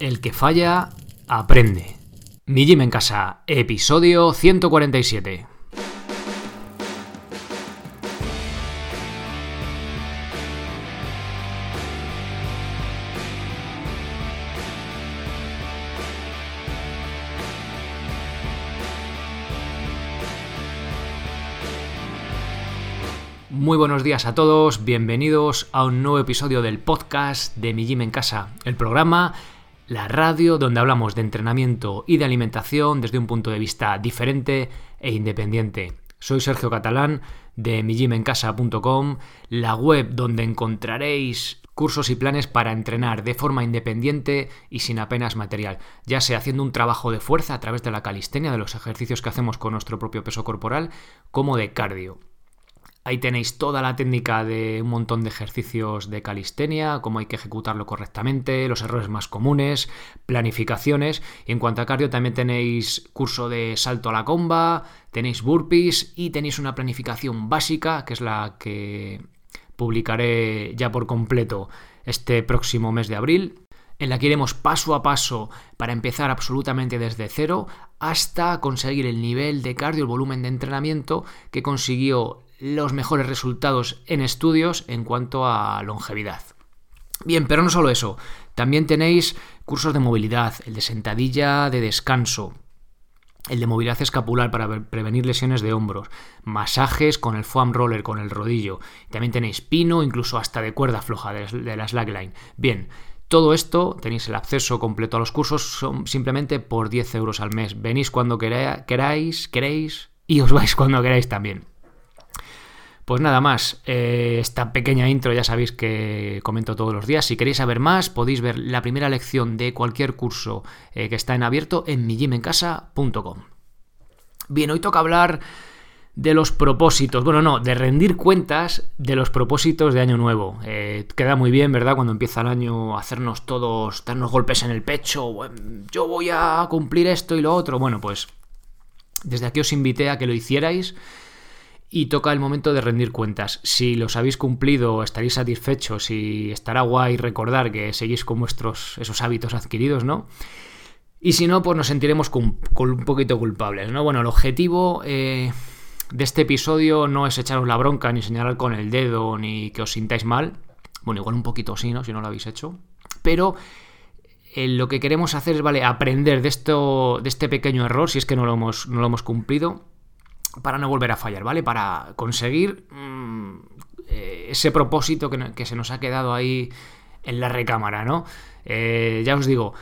El que falla, aprende. Mi Gym en casa, episodio 147. Muy buenos días a todos, bienvenidos a un nuevo episodio del podcast de Mi Gym en Casa, el programa, la radio donde hablamos de entrenamiento y de alimentación desde un punto de vista diferente e independiente. Soy Sergio Catalán de migymencasa.com, la web donde encontraréis cursos y planes para entrenar de forma independiente y sin apenas material, ya sea haciendo un trabajo de fuerza a través de la calistenia, de los ejercicios que hacemos con nuestro propio peso corporal, como de cardio. Ahí tenéis toda la técnica de un montón de ejercicios de calistenia, cómo hay que ejecutarlo correctamente, los errores más comunes, planificaciones. Y en cuanto a cardio también tenéis curso de salto a la comba, tenéis burpees y tenéis una planificación básica, que es la que publicaré ya por completo este próximo mes de abril en la que iremos paso a paso para empezar absolutamente desde cero hasta conseguir el nivel de cardio, el volumen de entrenamiento que consiguió los mejores resultados en estudios en cuanto a longevidad. Bien, pero no solo eso, también tenéis cursos de movilidad, el de sentadilla de descanso, el de movilidad escapular para prevenir lesiones de hombros, masajes con el foam roller, con el rodillo, también tenéis pino, incluso hasta de cuerda floja de la slackline. Bien, todo esto tenéis el acceso completo a los cursos son simplemente por 10 euros al mes. Venís cuando queráis, queréis y os vais cuando queráis también. Pues nada más, eh, esta pequeña intro ya sabéis que comento todos los días. Si queréis saber más, podéis ver la primera lección de cualquier curso eh, que está en abierto en mijimencasa.com. Bien, hoy toca hablar de los propósitos. Bueno, no, de rendir cuentas de los propósitos de Año Nuevo. Eh, queda muy bien, ¿verdad? Cuando empieza el año, hacernos todos, darnos golpes en el pecho. Yo voy a cumplir esto y lo otro. Bueno, pues desde aquí os invité a que lo hicierais y toca el momento de rendir cuentas. Si los habéis cumplido, estaréis satisfechos y estará guay recordar que seguís con vuestros esos hábitos adquiridos, ¿no? Y si no, pues nos sentiremos un poquito culpables, ¿no? Bueno, el objetivo eh, de este episodio no es echaros la bronca, ni señalar con el dedo, ni que os sintáis mal. Bueno, igual un poquito sí, ¿no? Si no lo habéis hecho. Pero eh, lo que queremos hacer es, ¿vale? Aprender de, esto, de este pequeño error, si es que no lo hemos, no lo hemos cumplido para no volver a fallar, ¿vale? Para conseguir mm, eh, ese propósito que, se nos ha quedado ahí en la recámara, ¿no? Eh, ya os digo,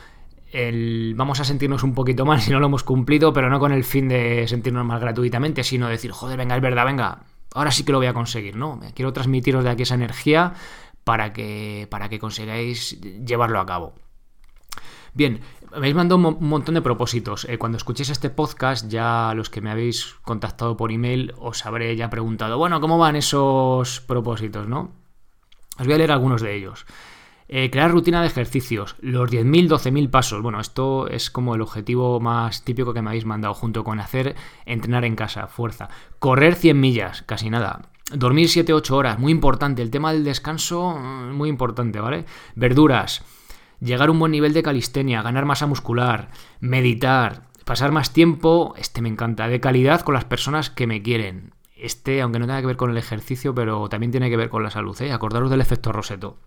vamos a sentirnos un poquito mal si no lo hemos cumplido, pero no con el fin de sentirnos mal gratuitamente, sino decir, joder, venga, es verdad, venga, ahora sí que lo voy a conseguir, ¿no? Quiero transmitiros de aquí esa energía para que, para que consigáis llevarlo a cabo. Bien, habéis mandado un montón de propósitos. Eh, cuando escuchéis este podcast, ya los que me habéis contactado por email, os habré ya preguntado, bueno, ¿cómo van esos propósitos, no? Os voy a leer algunos de ellos. Eh, crear rutina de ejercicios, los 10.000, 12.000 pasos. Bueno, esto es como el objetivo más típico que me habéis mandado, junto con hacer entrenar en casa, fuerza. Correr 100 millas, casi nada. Dormir 7-8 horas, muy importante. El tema del descanso, mm, muy importante, ¿vale? Verduras llegar a un buen nivel de calistenia, ganar masa muscular, meditar, pasar más tiempo, este me encanta, de calidad con las personas que me quieren. Este, aunque no tenga que ver con el ejercicio, pero también tiene que ver con la salud, ¿eh? acordaros del efecto Roseto.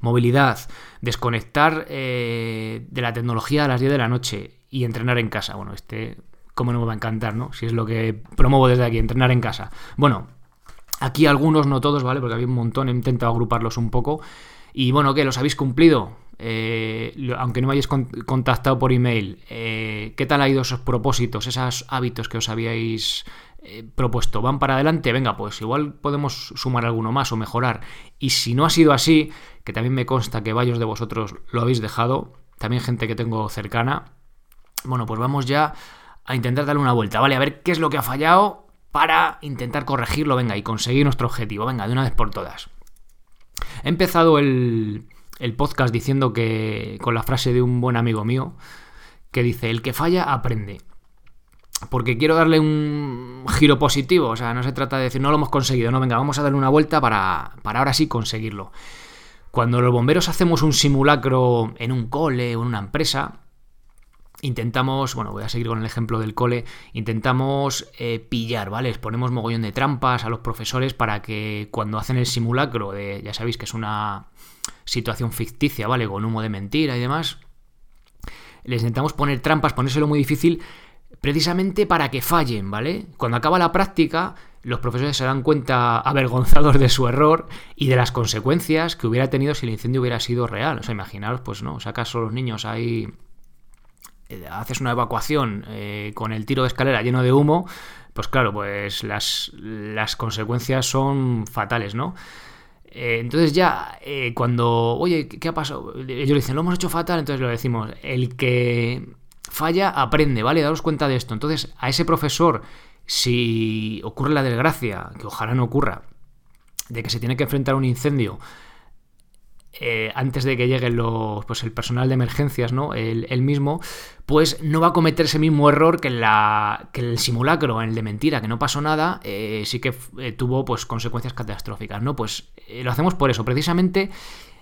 Movilidad, desconectar eh, de la tecnología a las 10 de la noche y entrenar en casa. Bueno, este, cómo no me va a encantar, ¿no? Si es lo que promuevo desde aquí, entrenar en casa. Bueno, aquí algunos, no todos, ¿vale? Porque había un montón, he intentado agruparlos un poco. Y bueno, ¿qué? ¿Los habéis cumplido? Eh, aunque no me hayáis contactado por email, eh, ¿qué tal ha ido esos propósitos, esos hábitos que os habíais eh, propuesto? ¿Van para adelante? Venga, pues igual podemos sumar alguno más o mejorar. Y si no ha sido así, que también me consta que varios de vosotros lo habéis dejado, también gente que tengo cercana, bueno, pues vamos ya a intentar darle una vuelta, ¿vale? A ver qué es lo que ha fallado para intentar corregirlo, venga, y conseguir nuestro objetivo, venga, de una vez por todas. He empezado el, podcast diciendo que, con la frase de un buen amigo mío, que dice, el que falla aprende. Porque quiero darle un giro positivo, o sea, no se trata de decir, no lo hemos conseguido, no, venga, vamos a darle una vuelta para, para ahora sí conseguirlo. Cuando los bomberos hacemos un simulacro en un cole o en una empresa, intentamos, bueno, voy a seguir con el ejemplo del cole, intentamos eh, pillar, ¿vale? Les ponemos mogollón de trampas a los profesores para que cuando hacen el simulacro de, ya sabéis que es una situación ficticia, ¿vale? Con humo de mentira y demás, les intentamos poner trampas, ponérselo muy difícil, precisamente para que fallen, ¿vale? Cuando acaba la práctica, los profesores se dan cuenta avergonzados de su error y de las consecuencias que hubiera tenido si el incendio hubiera sido real. O sea, imaginaros, pues no, sacas a los niños ahí, haces una evacuación eh, con el tiro de escalera lleno de humo, pues claro, pues las, las consecuencias son fatales, ¿no? Eh, entonces ya, cuando, oye, ¿qué ha pasado? Ellos dicen, lo hemos hecho fatal, entonces lo decimos, el que falla aprende, ¿vale? Daros cuenta de esto. Entonces, a ese profesor si ocurre la desgracia, que ojalá no ocurra, de que se tiene que enfrentar a un incendio eh, antes de que llegue los, pues el personal de emergencias, ¿no? El, mismo, pues no va a cometer ese mismo error que, la, que el simulacro, el de mentira, que no pasó nada, eh, sí que eh, tuvo pues consecuencias catastróficas, ¿no? Pues lo hacemos por eso, precisamente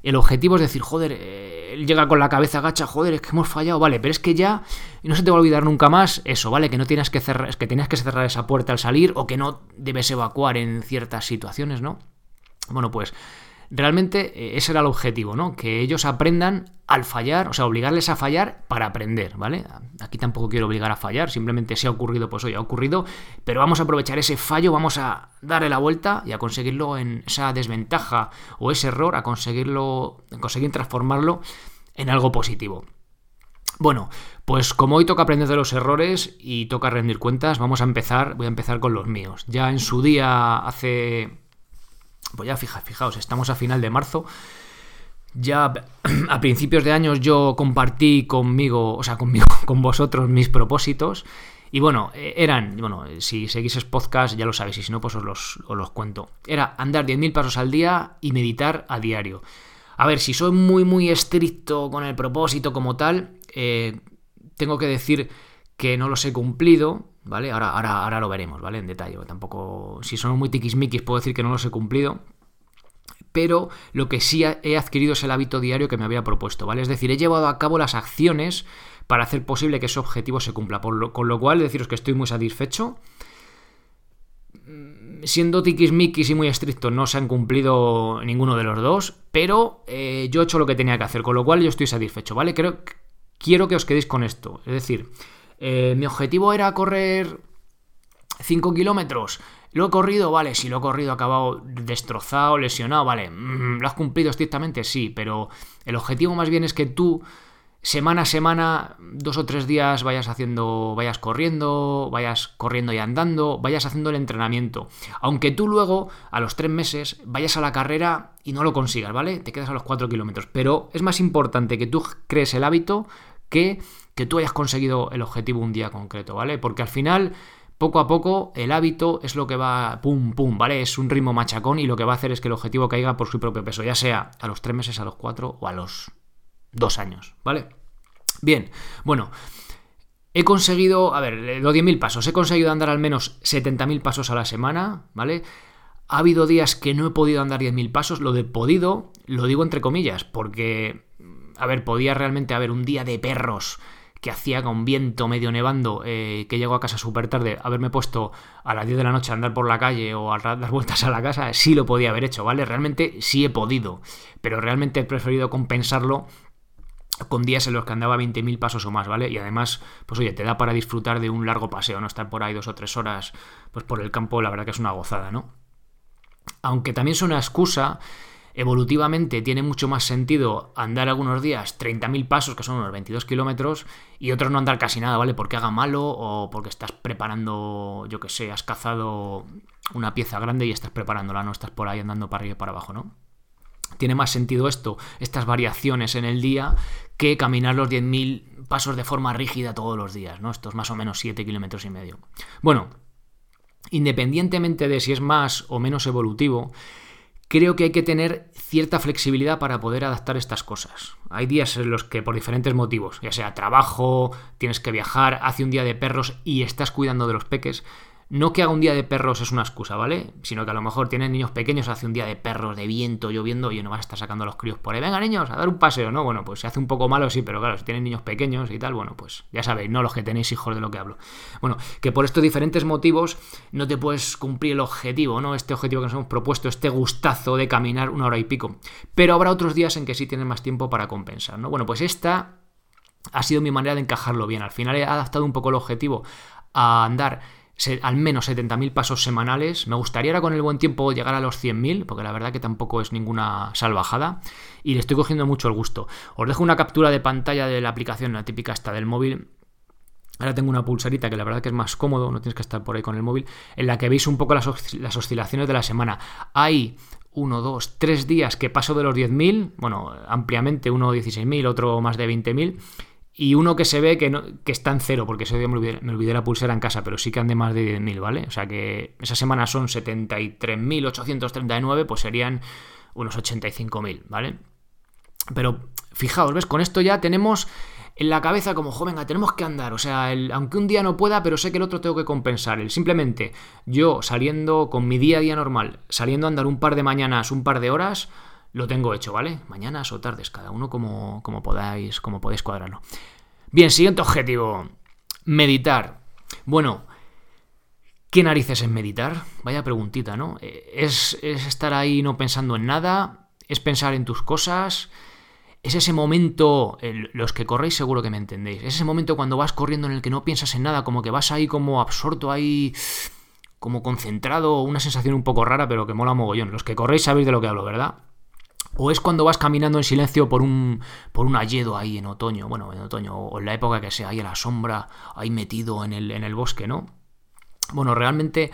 el objetivo es decir, joder, él llega con la cabeza agacha, joder, es que hemos fallado, vale, pero es que ya no se te va a olvidar nunca más eso, ¿vale? Que no tienes que cerrar, que tenías que cerrar esa puerta al salir o que no debes evacuar en ciertas situaciones, ¿no? Bueno, pues realmente eh, ese era el objetivo, ¿no? Que ellos aprendan al fallar, o sea, obligarles a fallar para aprender, ¿vale? Aquí tampoco quiero obligar a fallar, simplemente si ha ocurrido, pues hoy ha ocurrido, pero vamos a aprovechar ese fallo, vamos a darle la vuelta y a conseguirlo en esa desventaja o ese error, a conseguirlo, conseguir transformarlo en algo positivo. Bueno, pues como hoy toca aprender de los errores y toca rendir cuentas, vamos a empezar, voy a empezar con los míos. Ya en su día, hace pues ya fija, fijaos, estamos a final de marzo. Ya a principios de años yo compartí conmigo, o sea, conmigo, con vosotros mis propósitos. Y bueno, eh, eran, bueno, si seguís podcast ya lo sabéis, y si no, pues os los, cuento. Era andar 10.000 pasos al día y meditar a diario. A ver, si soy muy, muy estricto con el propósito como tal, eh, tengo que decir que no los he cumplido, ¿vale? Ahora, ahora, ahora lo veremos, ¿vale? En detalle. Tampoco, si son muy tiquismiquis, puedo decir que no los he cumplido. Pero lo que sí he adquirido es el hábito diario que me había propuesto, ¿vale? Es decir, he llevado a cabo las acciones para hacer posible que ese objetivo se cumpla. con lo cual, deciros que estoy muy satisfecho. Mm, siendo tiquismiquis y muy estricto, no se han cumplido ninguno de los dos, pero eh, yo he hecho lo que tenía que hacer, con lo cual yo estoy satisfecho, ¿vale? Quiero que os quedéis con esto. Es decir, eh, mi objetivo era correr 5 kilómetros. Lo he corrido, vale, si lo he corrido, acabado destrozado, lesionado, vale. Mm, ¿Lo has cumplido estrictamente? Sí, pero el objetivo más bien es que tú, semana a semana, dos o tres días, vayas haciendo, vayas corriendo, vayas corriendo y andando, vayas haciendo el entrenamiento. Aunque tú luego, a los tres meses, vayas a la carrera y no lo consigas, ¿vale? Te quedas a los 4 kilómetros. Pero es más importante que tú crees el hábito que que tú hayas conseguido el objetivo un día concreto, ¿vale? Porque al final, poco a poco, el hábito es lo que va pum, pum, ¿vale? Es un ritmo machacón y lo que va a hacer es que el objetivo caiga por su propio peso, ya sea a los tres meses, a los cuatro o a los dos años, ¿vale? Bien, bueno, he conseguido, a ver, los 10.000 pasos, he conseguido andar al menos 70.000 pasos a la semana, ¿vale? Ha habido días que no he podido andar 10.000 pasos, lo de podido lo digo entre comillas, porque, a ver, podía realmente haber un día de perros que hacía con viento medio nevando, eh, que llego a casa súper tarde, haberme puesto a las 10 de la noche a andar por la calle o a dar vueltas a la casa, sí lo podía haber hecho, ¿vale? Realmente sí he podido, pero realmente he preferido compensarlo con días en los que andaba 20.000 pasos o más, ¿vale? Y además, pues oye, te da para disfrutar de un largo paseo, no estar por ahí dos o tres horas, pues por el campo, la verdad que es una gozada, ¿no? Aunque también es una excusa Evolutivamente tiene mucho más sentido andar algunos días 30.000 pasos, que son unos 22 kilómetros, y otros no andar casi nada, ¿vale? Porque haga malo o porque estás preparando, yo que sé, has cazado una pieza grande y estás preparándola, no estás por ahí andando para arriba y para abajo, ¿no? Tiene más sentido esto, estas variaciones en el día, que caminar los 10.000 pasos de forma rígida todos los días, ¿no? Estos más o menos 7 kilómetros y medio. Bueno, independientemente de si es más o menos evolutivo, creo que hay que tener cierta flexibilidad para poder adaptar estas cosas. Hay días en los que por diferentes motivos, ya sea trabajo, tienes que viajar, hace un día de perros y estás cuidando de los peques, no que haga un día de perros es una excusa, ¿vale? Sino que a lo mejor tienes niños pequeños, hace un día de perros, de viento, lloviendo, y no vas a estar sacando a los críos por ahí. Venga, niños, a dar un paseo, ¿no? Bueno, pues se hace un poco malo, sí, pero claro, si tienen niños pequeños y tal, bueno, pues ya sabéis, no los que tenéis hijos de lo que hablo. Bueno, que por estos diferentes motivos no te puedes cumplir el objetivo, ¿no? Este objetivo que nos hemos propuesto, este gustazo de caminar una hora y pico. Pero habrá otros días en que sí tienes más tiempo para compensar, ¿no? Bueno, pues esta ha sido mi manera de encajarlo bien. Al final he adaptado un poco el objetivo a andar al menos 70.000 pasos semanales. Me gustaría ahora con el buen tiempo llegar a los 100.000, porque la verdad que tampoco es ninguna salvajada. Y le estoy cogiendo mucho el gusto. Os dejo una captura de pantalla de la aplicación, la típica esta del móvil. Ahora tengo una pulsarita que la verdad que es más cómodo, no tienes que estar por ahí con el móvil, en la que veis un poco las, oscilaciones de la semana. Hay uno, dos, tres días que paso de los 10.000, bueno, ampliamente, uno 16.000, otro más de 20.000 y uno que se ve que, no, que está en cero, porque ese día me olvidé, la pulsera en casa, pero sí que ande más de 10.000, ¿vale? O sea que esa semana son 73.839, pues serían unos 85.000, ¿vale? Pero fijaos, ¿ves? Con esto ya tenemos en la cabeza como, joven, tenemos que andar. O sea, aunque un día no pueda, pero sé que el otro tengo que compensar. El, simplemente yo saliendo con mi día a día normal, saliendo a andar un par de mañanas, un par de horas, lo tengo hecho, ¿vale? Mañanas o tardes, cada uno como, como podáis, como podéis cuadrarlo. Bien, siguiente objetivo. Meditar. Bueno, ¿qué narices es meditar? Vaya preguntita, ¿no? Eh, es, es estar ahí no pensando en nada, es pensar en tus cosas, es ese momento, los que corréis seguro que me entendéis, es ese momento cuando vas corriendo en el que no piensas en nada, como que vas ahí como absorto ahí, como concentrado, una sensación un poco rara, pero que mola mogollón. Los que corréis sabéis de lo que hablo, ¿verdad? O es cuando vas caminando en silencio por un, por un alledo ahí en otoño, bueno, en otoño, o en la época que sea, ahí a la sombra, ahí metido en el, en el bosque, ¿no? Bueno, realmente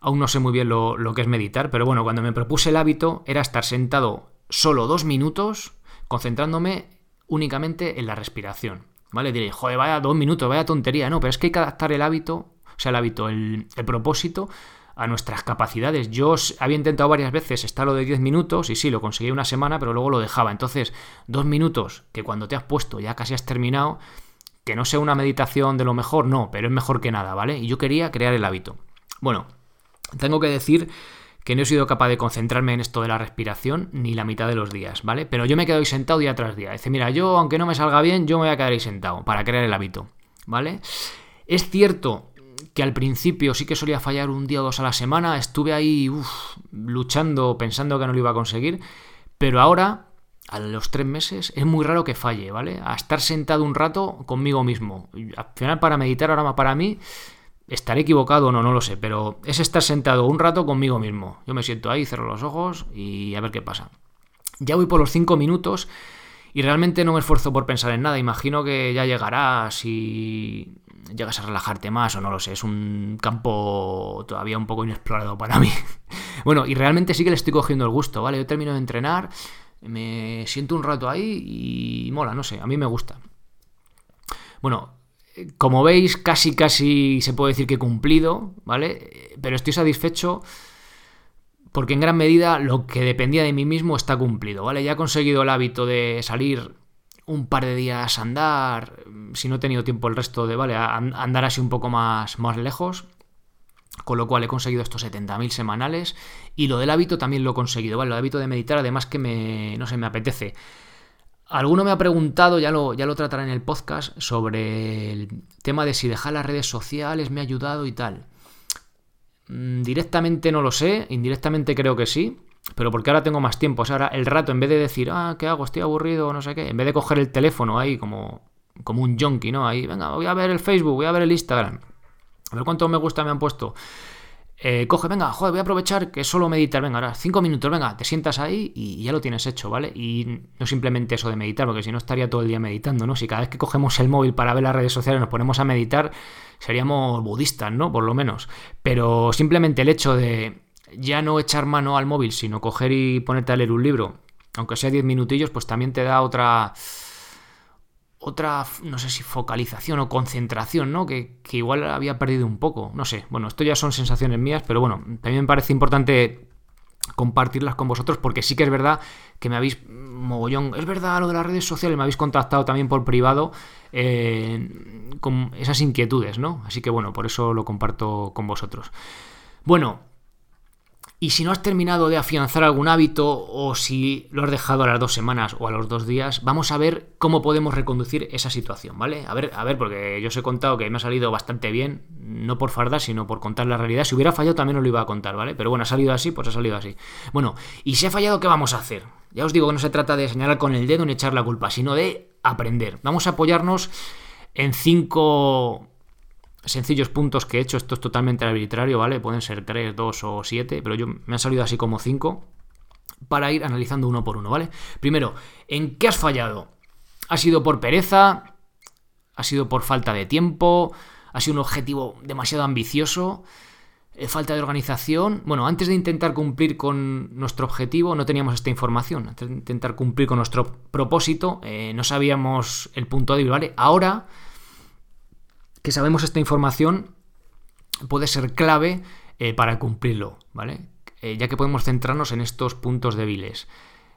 aún no sé muy bien lo, lo, que es meditar, pero bueno, cuando me propuse el hábito era estar sentado solo dos minutos, concentrándome únicamente en la respiración, ¿vale? Diréis, joder, vaya dos minutos, vaya tontería, no, pero es que hay que adaptar el hábito, o sea, el hábito, el, el propósito a nuestras capacidades. Yo había intentado varias veces estar lo de 10 minutos y sí, lo conseguí una semana, pero luego lo dejaba. Entonces, dos minutos que cuando te has puesto ya casi has terminado, que no sea una meditación de lo mejor, no, pero es mejor que nada, ¿vale? Y yo quería crear el hábito. Bueno, tengo que decir que no he sido capaz de concentrarme en esto de la respiración ni la mitad de los días, ¿vale? Pero yo me quedo ahí sentado día tras día. Dice, mira, yo aunque no me salga bien, yo me voy a quedar ahí sentado para crear el hábito, ¿vale? Es cierto que al principio sí que solía fallar un día o dos a la semana, estuve ahí luchando, pensando que no lo iba a conseguir, pero ahora, a los tres meses, es muy raro que falle, ¿vale? A estar sentado un rato conmigo mismo. Al final, para meditar ahora para mí, estaré equivocado o no, no lo sé, pero es estar sentado un rato conmigo mismo. Yo me siento ahí, cierro los ojos y a ver qué pasa. Ya voy por los cinco minutos y realmente no me esfuerzo por pensar en nada. Imagino que ya llegará si llegas a relajarte más o no lo sé. Es un campo todavía un poco inexplorado para mí. bueno, y realmente sí que le estoy cogiendo el gusto, ¿vale? Yo termino de entrenar, me siento un rato ahí y mola, no sé, a mí me gusta. Bueno, como veis, casi casi se puede decir que he cumplido, ¿vale? Pero estoy satisfecho porque en gran medida lo que dependía de mí mismo está cumplido, ¿vale? Ya he conseguido el hábito de salir un par de días andar, si no he tenido tiempo el resto de, ¿vale? andar así un poco más, más lejos, con lo cual he conseguido estos 70.000 semanales y lo del hábito también lo he conseguido, ¿vale? El hábito de meditar, además que me, no sé, me apetece. Alguno me ha preguntado, ya lo, ya lo trataré en el podcast, sobre el tema de si dejar las redes sociales me ha ayudado y tal. Mm, directamente no lo sé, indirectamente creo que sí, pero porque ahora tengo más tiempo. O sea, ahora el rato, en vez de decir, ah, ¿qué hago? Estoy aburrido, no sé qué, en vez de coger el teléfono ahí como, como un junkie, ¿no? Ahí, venga, voy a ver el Facebook, voy a ver el Instagram. A ver cuánto me gusta me han puesto. Eh, coge, venga, joder, voy a aprovechar que solo meditar, venga, ahora cinco minutos, venga, te sientas ahí y ya lo tienes hecho, ¿vale? Y no simplemente eso de meditar, porque si no estaría todo el día meditando, ¿no? Si cada vez que cogemos el móvil para ver las redes sociales nos ponemos a meditar, seríamos budistas, ¿no? Por lo menos. Pero simplemente el hecho de ya no echar mano al móvil, sino coger y ponerte a leer un libro, aunque sea diez minutillos, pues también te da otra otra, no sé si focalización o concentración, ¿no? Que, igual había perdido un poco, no sé. Bueno, esto ya son sensaciones mías, pero bueno, también me parece importante compartirlas con vosotros porque sí que es verdad que me habéis mogollón. Es verdad lo de las redes sociales, me habéis contactado también por privado eh, con esas inquietudes, ¿no? Así que bueno, por eso lo comparto con vosotros. Bueno, y si no has terminado de afianzar algún hábito o si lo has dejado a las dos semanas o a los dos días, vamos a ver cómo podemos reconducir esa situación, ¿vale? A ver, a ver, porque yo os he contado que me ha salido bastante bien, no por fardar, sino por contar la realidad. Si hubiera fallado también os lo iba a contar, ¿vale? Pero bueno, ha salido así, pues ha salido así. Bueno, y si ha fallado, ¿qué vamos a hacer? Ya os digo que no se trata de señalar con el dedo ni echar la culpa, sino de aprender. Vamos a apoyarnos en cinco sencillos puntos que he hecho, esto es totalmente arbitrario, ¿vale? Pueden ser 3, 2 o 7, pero yo me han salido así como 5 para ir analizando uno por uno, ¿vale? Primero, ¿en qué has fallado? ¿Ha sido por pereza? ¿Ha sido por falta de tiempo? ¿Ha sido un objetivo demasiado ambicioso? Eh, ¿Falta de organización? Bueno, antes de intentar cumplir con nuestro objetivo no teníamos esta información. Antes de intentar cumplir con nuestro propósito eh, no sabíamos el punto débil, ¿vale? Ahora que sabemos esta información puede ser clave eh, para cumplirlo, ¿vale? Eh, ya que podemos centrarnos en estos puntos débiles.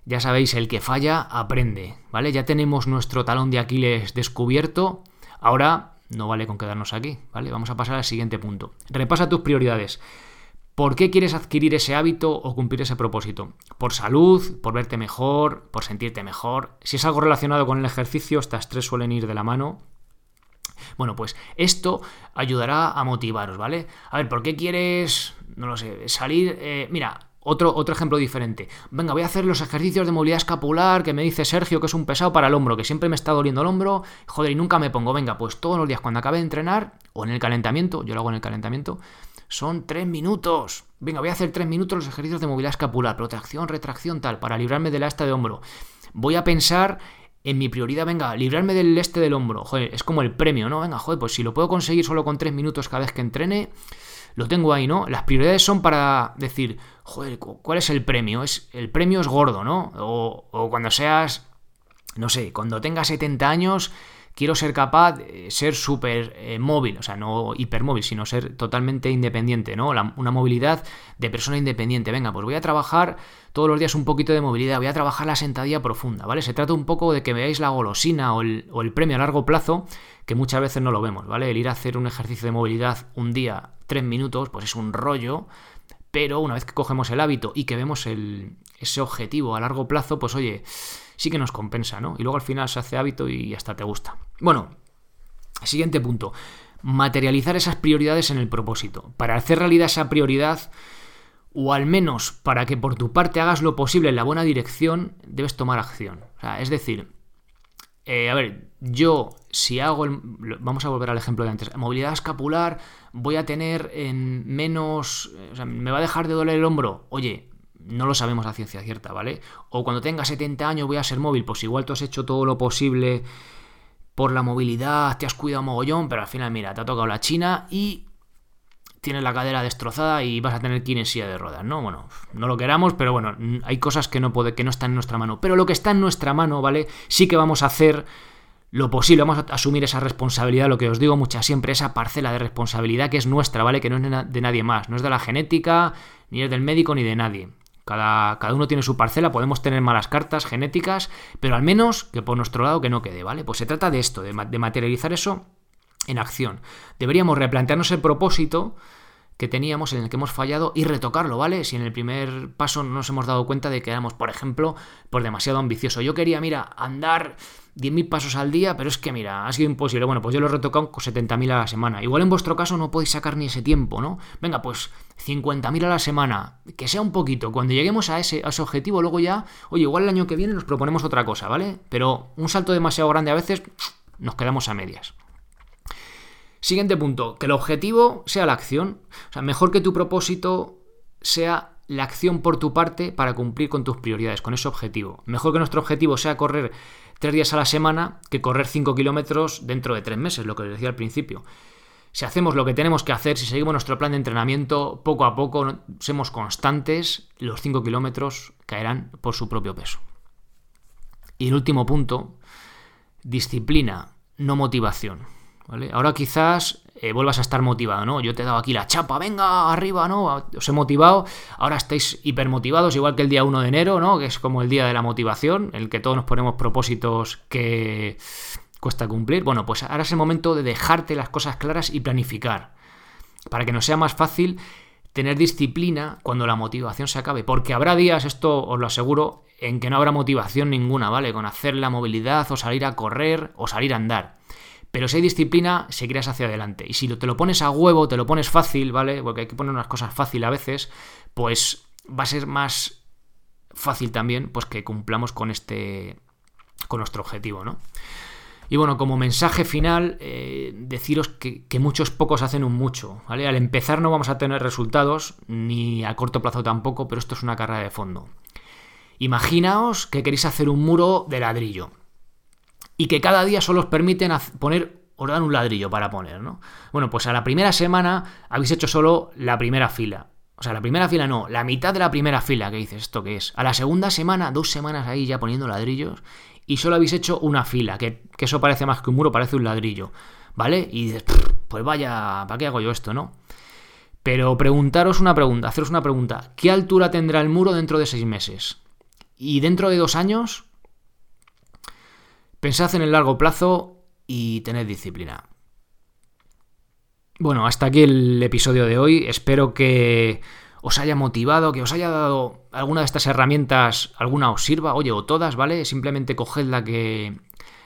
Ya sabéis, el que falla aprende, ¿vale? Ya tenemos nuestro talón de Aquiles descubierto. Ahora no vale con quedarnos aquí, ¿vale? Vamos a pasar al siguiente punto. Repasa tus prioridades. ¿Por qué quieres adquirir ese hábito o cumplir ese propósito? ¿Por salud? ¿Por verte mejor? ¿Por sentirte mejor? Si es algo relacionado con el ejercicio, estas tres suelen ir de la mano. Bueno, pues esto ayudará a motivaros, ¿vale? A ver, ¿por qué quieres, no lo sé, salir? Eh, mira, otro, otro, ejemplo diferente. Venga, voy a hacer los ejercicios de movilidad escapular que me dice Sergio que es un pesado para el hombro, que siempre me está doliendo el hombro. Joder, y nunca me pongo. Venga, pues todos los días cuando acabe de entrenar, o en el calentamiento, yo lo hago en el calentamiento, son tres minutos. Venga, voy a hacer tres minutos los ejercicios de movilidad escapular, protracción, retracción, tal, para librarme de la esta de hombro. Voy a pensar en mi prioridad, venga, librarme del este del hombro. Joder, es como el premio, ¿no? Venga, joder, pues si lo puedo conseguir solo con tres minutos cada vez que entrene, lo tengo ahí, ¿no? Las prioridades son para decir, joder, ¿cuál es el premio? Es, el premio es gordo, ¿no? O, o cuando seas, no sé, cuando tengas 70 años quiero ser capaz de ser súper eh, móvil, o sea, no hipermóvil, sino ser totalmente independiente, ¿no? una movilidad de persona independiente. Venga, pues voy a trabajar todos los días un poquito de movilidad, voy a trabajar la sentadilla profunda, ¿vale? Se trata un poco de que veáis la golosina o el, premio a largo plazo, que muchas veces no lo vemos, ¿vale? El ir a hacer un ejercicio de movilidad un día, tres minutos, pues es un rollo, pero una vez que cogemos el hábito y que vemos ese objetivo a largo plazo, pues oye, sí que nos compensa, ¿no? Y luego al final se hace hábito y hasta te gusta. Bueno, siguiente punto. Materializar esas prioridades en el propósito. Para hacer realidad esa prioridad, o al menos para que por tu parte hagas lo posible en la buena dirección, debes tomar acción. es decir, eh, a ver, yo si hago el, Vamos a volver al ejemplo de antes. Movilidad escapular, voy a tener en menos... O sea, me va a dejar de doler el hombro. Oye, no lo sabemos a ciencia cierta, ¿vale? O cuando tenga 70 años voy a ser móvil, pues igual tú has hecho todo lo posible por la movilidad, te has cuidado mogollón, pero al final, mira, te ha tocado la China y tienes la cadera destrozada y vas a tener que de ruedas, ¿no? Bueno, no lo queramos, pero bueno, hay cosas que no, puede, que no están en nuestra mano. Pero lo que está en nuestra mano, ¿vale? Sí que vamos a hacer lo posible, vamos a asumir esa responsabilidad, lo que os digo muchas siempre, esa parcela de responsabilidad que es nuestra, ¿vale? Que no es de nadie más, no es de la genética, ni es del médico, ni de nadie. Cada, uno tiene su parcela, podemos tener malas cartas genéticas, pero al menos que por nuestro lado que no quede, ¿vale? Pues se trata de esto, de, de materializar eso en acción. Deberíamos replantearnos el propósito que teníamos, en el que hemos fallado y retocarlo, ¿vale? Si en el primer paso no nos hemos dado cuenta de que éramos, por ejemplo, por demasiado ambicioso. Yo quería, mira, andar 10.000 pasos al día, pero es que, mira, ha sido imposible. Bueno, pues yo lo he retocado con 70.000 a la semana. Igual en vuestro caso no podéis sacar ni ese tiempo, ¿no? Venga, pues 50.000 a la semana, que sea un poquito. Cuando lleguemos a ese, a ese objetivo, luego ya, oye, igual el año que viene nos proponemos otra cosa, ¿vale? Pero un salto demasiado grande a veces nos quedamos a medias. Siguiente punto, que el objetivo sea la acción. O sea, mejor que tu propósito sea la acción por tu parte para cumplir con tus prioridades, con ese objetivo. Mejor que nuestro objetivo sea correr tres días a la semana que correr cinco kilómetros dentro de tres meses, lo que os decía al principio. Si hacemos lo que tenemos que hacer, si seguimos nuestro plan de entrenamiento, poco a poco, somos constantes, los cinco kilómetros caerán por su propio peso. Y el último punto, disciplina, no motivación. ¿vale? Ahora quizás eh, vuelvas a estar motivado, ¿no? Yo te he dado aquí la chapa, venga, arriba, ¿no? Os he motivado, ahora estáis hipermotivados, igual que el día 1 de enero, ¿no? Que es como el día de la motivación, el que todos nos ponemos propósitos que cuesta cumplir. Bueno, pues ahora es el momento de dejarte las cosas claras y planificar, para que nos sea más fácil tener disciplina cuando la motivación se acabe, porque habrá días, esto os lo aseguro, en que no habrá motivación ninguna, ¿vale? Con hacer la movilidad o salir a correr o salir a andar. Pero si hay disciplina, seguirás hacia adelante. Y si te lo pones a huevo, te lo pones fácil, ¿vale? Porque hay que poner unas cosas fácil a veces, pues va a ser más fácil también, pues que cumplamos con este. con nuestro objetivo, ¿no? Y bueno, como mensaje final, eh, deciros que, que, muchos pocos hacen un mucho, ¿vale? Al empezar no vamos a tener resultados, ni a corto plazo tampoco, pero esto es una carrera de fondo. Imaginaos que queréis hacer un muro de ladrillo y que cada día solo os permiten poner, os dan un ladrillo para poner, ¿no? Bueno, pues a la primera semana habéis hecho solo la primera fila. O sea, la primera fila no, la mitad de la primera fila, que dices, ¿esto qué es? A la segunda semana, dos semanas ahí ya poniendo ladrillos, y solo habéis hecho una fila, que, que eso parece más que un muro, parece un ladrillo, ¿vale? Y dices, pues vaya, ¿para qué hago yo esto, no? Pero preguntaros una pregunta, haceros una pregunta, ¿qué altura tendrá el muro dentro de seis meses? Y dentro de dos años, Pensad en el largo plazo y tened disciplina. Bueno, hasta aquí el episodio de hoy. Espero que os haya motivado, que os haya dado alguna de estas herramientas, alguna os sirva, oye, o todas, ¿vale? Simplemente coged la que,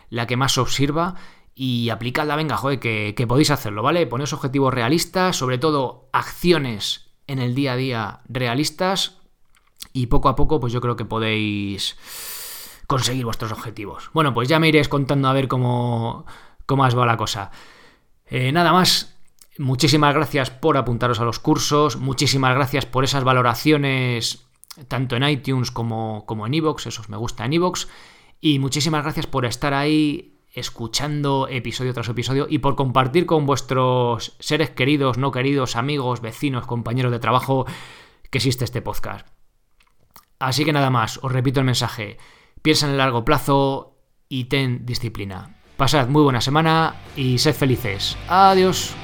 la que más os sirva y aplicadla, venga, joder, que, podéis hacerlo, ¿vale? Poneos objetivos realistas, sobre todo acciones en el día a día realistas y poco a poco, pues yo creo que podéis conseguir vuestros objetivos. Bueno, pues ya me iréis contando a ver cómo, cómo va la cosa. Eh, nada más, muchísimas gracias por apuntaros a los cursos, muchísimas gracias por esas valoraciones tanto en iTunes como, como en iVoox, esos me gusta en iVoox, y muchísimas gracias por estar ahí escuchando episodio tras episodio y por compartir con vuestros seres queridos, no queridos, amigos, vecinos, compañeros de trabajo que existe este podcast. Así que nada más, os repito el mensaje piensa en el largo plazo y ten disciplina. Pasad muy buena semana y sed felices. Adiós.